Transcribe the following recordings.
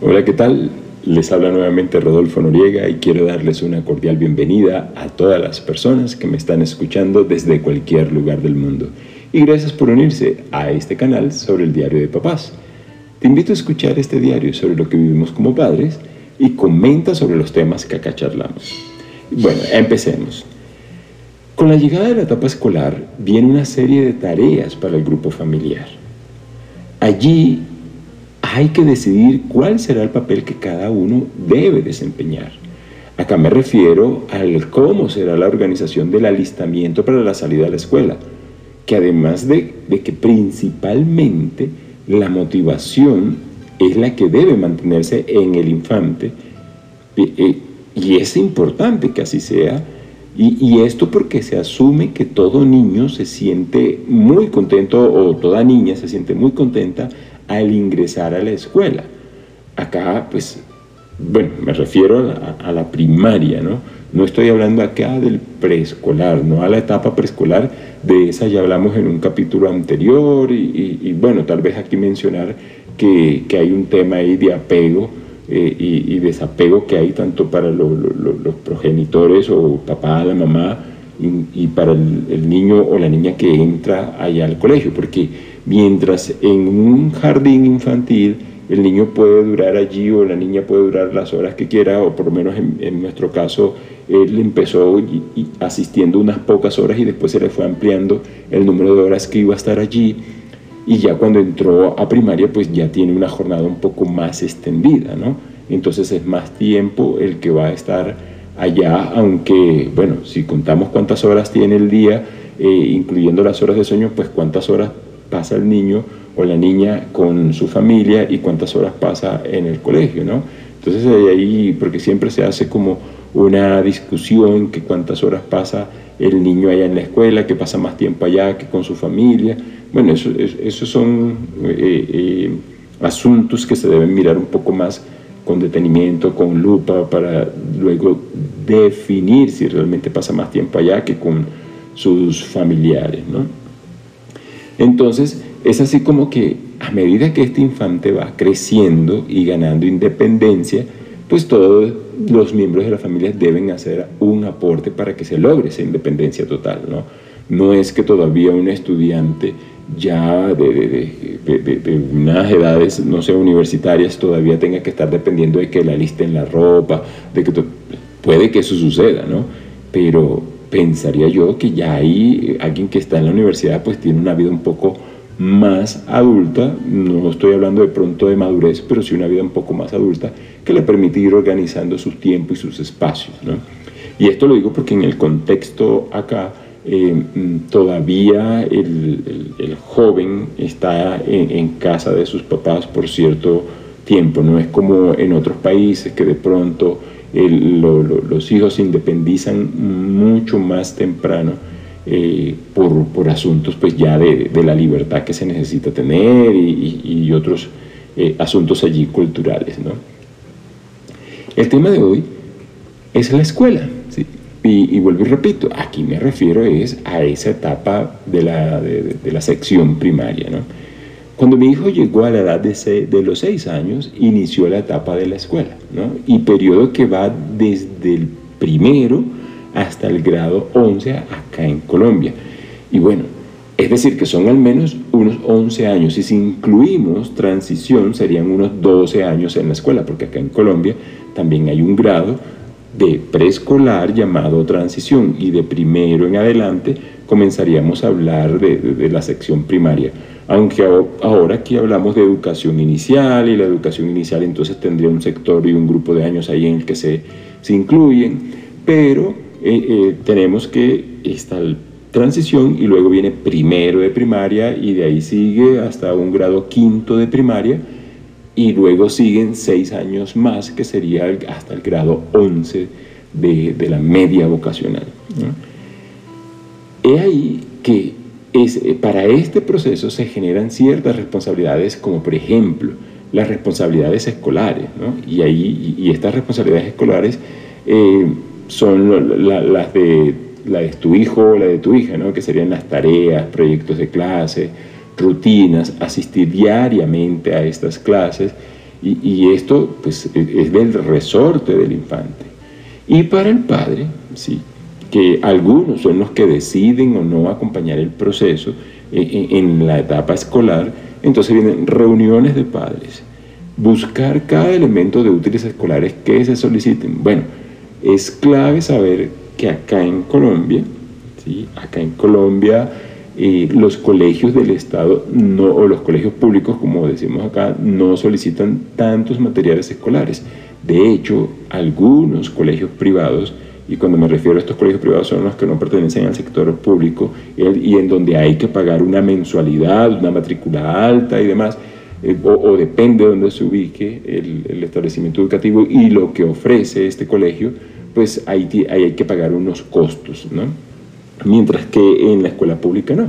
Hola, ¿qué tal? Les habla nuevamente Rodolfo Noriega y quiero darles una cordial bienvenida a todas las personas que me están escuchando desde cualquier lugar del mundo. Y gracias por unirse a este canal sobre el diario de papás. Te invito a escuchar este diario sobre lo que vivimos como padres y comenta sobre los temas que acá charlamos. Bueno, empecemos. Con la llegada de la etapa escolar viene una serie de tareas para el grupo familiar. Allí hay que decidir cuál será el papel que cada uno debe desempeñar. Acá me refiero al cómo será la organización del alistamiento para la salida a la escuela, que además de, que principalmente la motivación es la que debe mantenerse en el infante, y es importante que así sea, y, esto porque se asume que todo niño se siente muy contento o toda niña se siente muy contenta al ingresar a la escuela. Acá, pues, bueno, me refiero a la, primaria, ¿no? No estoy hablando acá del preescolar, no a la etapa preescolar, de esa ya hablamos en un capítulo anterior y, bueno, tal vez aquí mencionar que, hay un tema ahí de apego eh, y, desapego que hay tanto para los progenitores o papá, la mamá y, para el, niño o la niña que entra allá al colegio, porque Mientras en un jardín infantil el niño puede durar allí o la niña puede durar las horas que quiera, o por lo menos en, nuestro caso, él empezó asistiendo unas pocas horas y después se le fue ampliando el número de horas que iba a estar allí. Y ya cuando entró a primaria, pues ya tiene una jornada un poco más extendida, ¿no? Entonces es más tiempo el que va a estar allá, aunque, bueno, si contamos cuántas horas tiene el día, eh, incluyendo las horas de sueño, pues cuántas horas pasa el niño o la niña con su familia y cuántas horas pasa en el colegio, ¿no? Entonces ahí, porque siempre se hace como una discusión que cuántas horas pasa el niño allá en la escuela, que pasa más tiempo allá que con su familia. Bueno, esos eso son eh, eh, asuntos que se deben mirar un poco más con detenimiento, con lupa, para luego definir si realmente pasa más tiempo allá que con sus familiares, ¿no? Entonces, es así como que a medida que este infante va creciendo y ganando independencia, pues todos los miembros de la familia deben hacer un aporte para que se logre esa independencia total, ¿no? No es que todavía un estudiante ya de, unas edades, no sé, universitarias, todavía tenga que estar dependiendo de que la en la ropa, de que puede que eso suceda, ¿no? Pero pensaría yo que ya hay alguien que está en la universidad pues tiene una vida un poco más adulta, no estoy hablando de pronto de madurez, pero sí una vida un poco más adulta que le permite ir organizando sus tiempos y sus espacios. ¿no? Y esto lo digo porque en el contexto acá eh, todavía el, el, joven está en, en, casa de sus papás por cierto tiempo, no es como en otros países que de pronto los hijos se independizan mucho más temprano eh, por, asuntos pues ya de, la libertad que se necesita tener y, otros eh, asuntos allí culturales. ¿no? El tema de hoy es la escuela. Y, vuelvo y repito, aquí me refiero es a esa etapa de la, de, de la sección primaria. ¿no? Cuando mi hijo llegó a la edad de, los seis años, inició la etapa de la escuela, y periodo que va desde el primero hasta el grado 11 acá en Colombia. Y bueno, es decir, que son al menos unos 11 años, y si incluimos transición serían unos 12 años en la escuela, porque acá en Colombia también hay un grado de preescolar llamado transición, y de primero en adelante comenzaríamos a hablar de la sección primaria aunque ahora aquí hablamos de educación inicial y la educación inicial entonces tendría un sector y un grupo de años ahí en el que se, se incluyen, pero eh, eh, tenemos que esta transición y luego viene primero de primaria y de ahí sigue hasta un grado quinto de primaria y luego siguen seis años más que sería hasta el grado once de, de la media vocacional. Es ahí que eh, para este proceso se generan ciertas responsabilidades, como por ejemplo las responsabilidades escolares, y, ahí, y estas responsabilidades escolares eh, son las de, tu hijo o la de tu hija, que serían las tareas, proyectos de clase, rutinas, asistir diariamente a estas clases Y, esto pues, e, es del resorte del infante. Y para el padre, ¿sí? Que algunos son los que deciden o no acompañar el proceso e, e, en la etapa escolar, entonces vienen reuniones de padres, buscar cada elemento de útiles escolares que se soliciten. Bueno, es clave saber que acá en Colombia, ¿sí? acá en Colombia, eh, los colegios del Estado no, o los colegios públicos, como decimos acá, no solicitan tantos materiales escolares. De hecho, algunos colegios privados, y cuando me refiero a estos colegios privados son los que no pertenecen al sector público y en donde hay que pagar una mensualidad, una matrícula alta y demás, eh, o, depende de donde se ubique el, establecimiento educativo y lo que ofrece este colegio, pues ahí, hay que pagar unos costos, ¿no? Mientras que en la escuela pública no.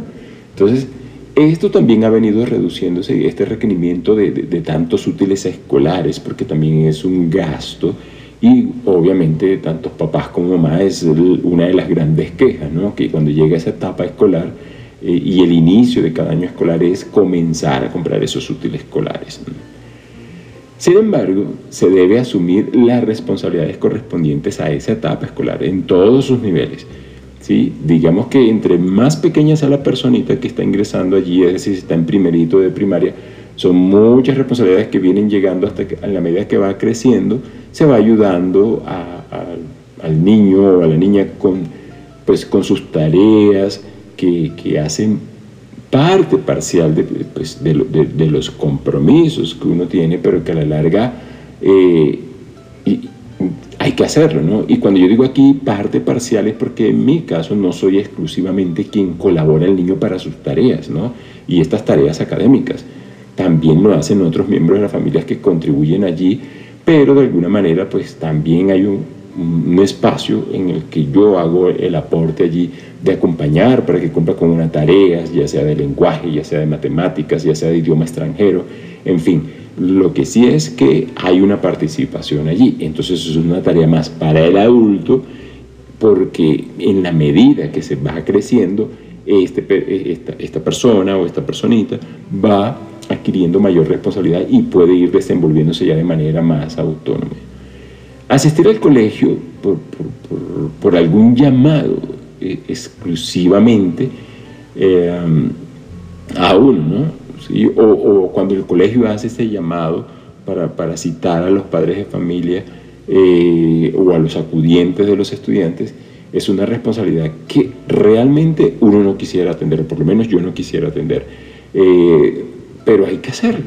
Entonces, esto también ha venido reduciéndose, este requerimiento de, tantos útiles escolares, porque también es un gasto y obviamente tantos papás como mamás es una de las grandes quejas, ¿no? que cuando llega esa etapa escolar, eh, y el inicio de cada año escolar es comenzar a comprar esos útiles escolares. Sin embargo, se debe asumir las responsabilidades correspondientes a esa etapa escolar en todos sus niveles. ¿sí? Digamos que entre más pequeña sea la personita que está ingresando allí, es decir, está en primerito de primaria, son muchas responsabilidades que vienen llegando hasta que a la medida que va creciendo, se va ayudando al niño o a la niña con, pues, con sus tareas, que, hacen parte parcial pues, de, de, los compromisos que uno tiene, pero que a la larga eh, hay que hacerlo, ¿no? Y cuando yo digo aquí parte parcial es porque en mi caso no soy exclusivamente quien colabora el niño para sus tareas, ¿no? Y estas tareas académicas. También lo hacen otros miembros de las familias que contribuyen allí, pero de alguna manera pues también hay un, espacio en el que yo hago el aporte allí de acompañar para que cumpla con una tarea, ya sea de lenguaje, ya sea de matemáticas, ya sea de idioma extranjero, en fin. Lo que sí es que hay una participación allí. Entonces es una tarea más para el adulto porque en la medida que se va creciendo, este, esta, esta persona o esta personita va adquiriendo mayor responsabilidad y puede ir desenvolviéndose ya de manera más autónoma. Asistir al colegio por, por algún llamado eh, exclusivamente eh, a uno, ¿no? o, cuando el colegio hace ese llamado para, citar a los padres de familia eh, o a los acudientes de los estudiantes, es una responsabilidad que realmente uno no quisiera atender, por lo menos yo no quisiera atender, pero hay que hacerlo.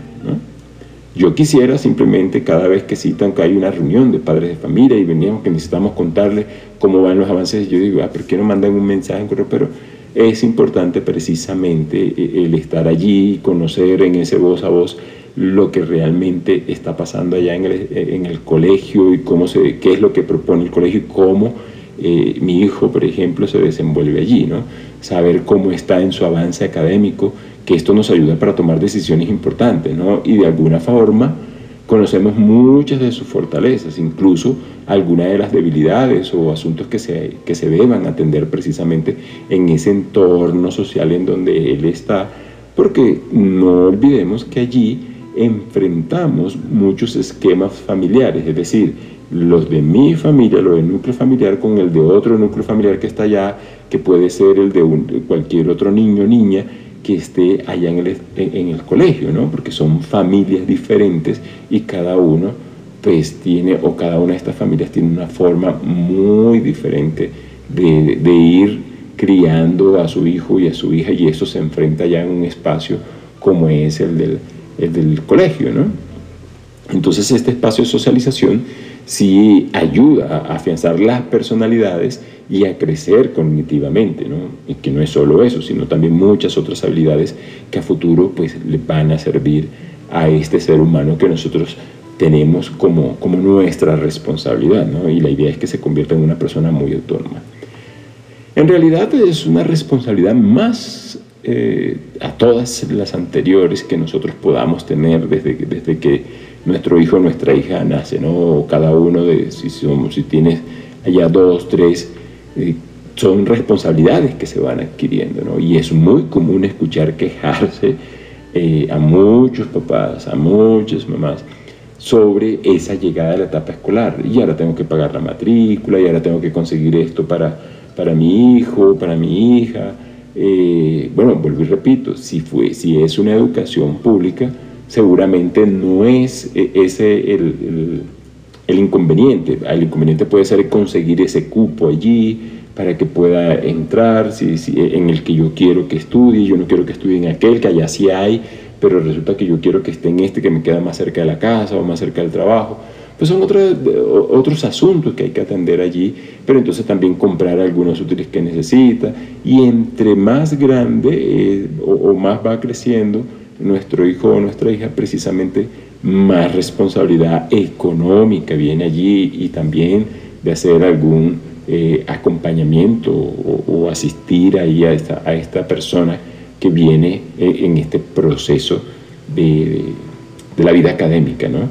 Yo quisiera simplemente cada vez que citan que hay una reunión de padres de familia y veníamos que necesitamos contarles cómo van los avances, yo digo, ah, ¿por qué no mandan un mensaje? Pero es importante precisamente eh, el estar allí conocer en ese voz a voz lo que realmente está pasando allá en el, eh, en el colegio y cómo se, qué es lo que propone el colegio y cómo eh, mi hijo, por ejemplo, se desenvuelve allí, ¿no? Saber cómo está en su avance académico, que esto nos ayuda para tomar decisiones importantes, ¿no? Y de alguna forma conocemos muchas de sus fortalezas, incluso algunas de las debilidades o asuntos que se, que se deban atender precisamente en ese entorno social en donde él está, porque no olvidemos que allí enfrentamos muchos esquemas familiares, es decir, los de mi familia, los del núcleo familiar con el de otro núcleo familiar que está allá, que puede ser el de cualquier otro niño o niña, que esté allá en el, en el colegio, ¿no? Porque son familias diferentes y cada uno pues tiene, o cada una de estas familias tiene una forma muy diferente de, de ir criando a su hijo y a su hija y eso se enfrenta ya en un espacio como es el del, el del colegio, ¿no? Entonces este espacio de socialización sí ayuda a afianzar las personalidades y a crecer cognitivamente, ¿no? Y que no es solo eso, sino también muchas otras habilidades que a futuro pues le van a servir a este ser humano que nosotros tenemos como, como nuestra responsabilidad, ¿no? Y la idea es que se convierta en una persona muy autónoma. En realidad es una responsabilidad más eh, a todas las anteriores que nosotros podamos tener desde, desde que nuestro hijo o nuestra hija nace, ¿no? Cada uno de, si, somos, si tienes allá dos, tres eh, son responsabilidades que se van adquiriendo, ¿no? Y es muy común escuchar quejarse eh, a muchos papás, a muchas mamás, sobre esa llegada a la etapa escolar. Y ahora tengo que pagar la matrícula, y ahora tengo que conseguir esto para, para mi hijo, para mi hija. Eh, bueno, vuelvo y repito, si, fue, si es una educación pública, seguramente no es eh, ese el, el, inconveniente. El inconveniente puede ser conseguir ese cupo allí para que pueda entrar, si, en el que yo quiero que estudie, yo no quiero que estudie en aquel, que allá sí hay, pero resulta que yo quiero que esté en este que me queda más cerca de la casa o más cerca del trabajo. Pues son otros, otros asuntos que hay que atender allí, pero entonces también comprar algunos útiles que necesita y entre más grande eh, o, más va creciendo nuestro hijo o nuestra hija, precisamente más responsabilidad económica viene allí y también de hacer algún eh, acompañamiento o, asistir a esta, a esta persona que viene eh, en este proceso de, de, la vida académica, ¿no?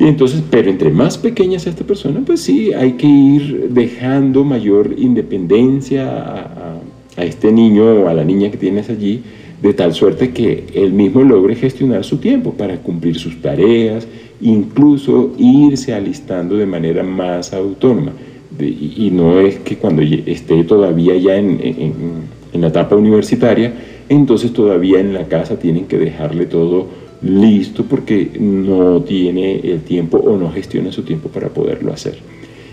Y entonces, pero entre más pequeña sea esta persona, pues sí, hay que ir dejando mayor independencia a, a este niño o a la niña que tienes allí, de tal suerte que él mismo logre gestionar su tiempo para cumplir sus tareas, incluso irse alistando de manera más autónoma. y, no es que cuando esté todavía ya en, en la etapa universitaria, entonces todavía en la casa tienen que dejarle todo listo porque no tiene el tiempo o no gestiona su tiempo para poderlo hacer.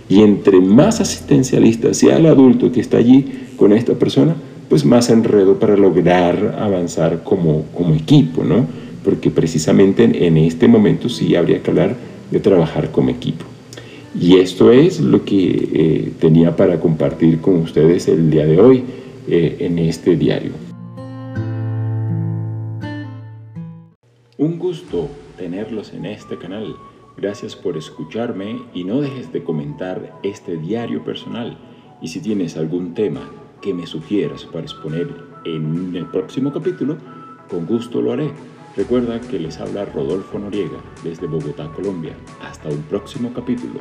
Y entre más asistencialista sea el adulto que está allí con esta persona, pues más enredo para lograr avanzar como, como equipo, ¿no? Porque precisamente en, este momento sí habría que hablar de trabajar como equipo. Y esto es lo que eh, tenía para compartir con ustedes el día de hoy. Eh, en este diario. Un gusto tenerlos en este canal. Gracias por escucharme y no dejes de comentar este diario personal. Y si tienes algún tema que me sugieras para exponer en el próximo capítulo, con gusto lo haré. Recuerda que les habla Rodolfo Noriega desde Bogotá, Colombia. Hasta un próximo capítulo.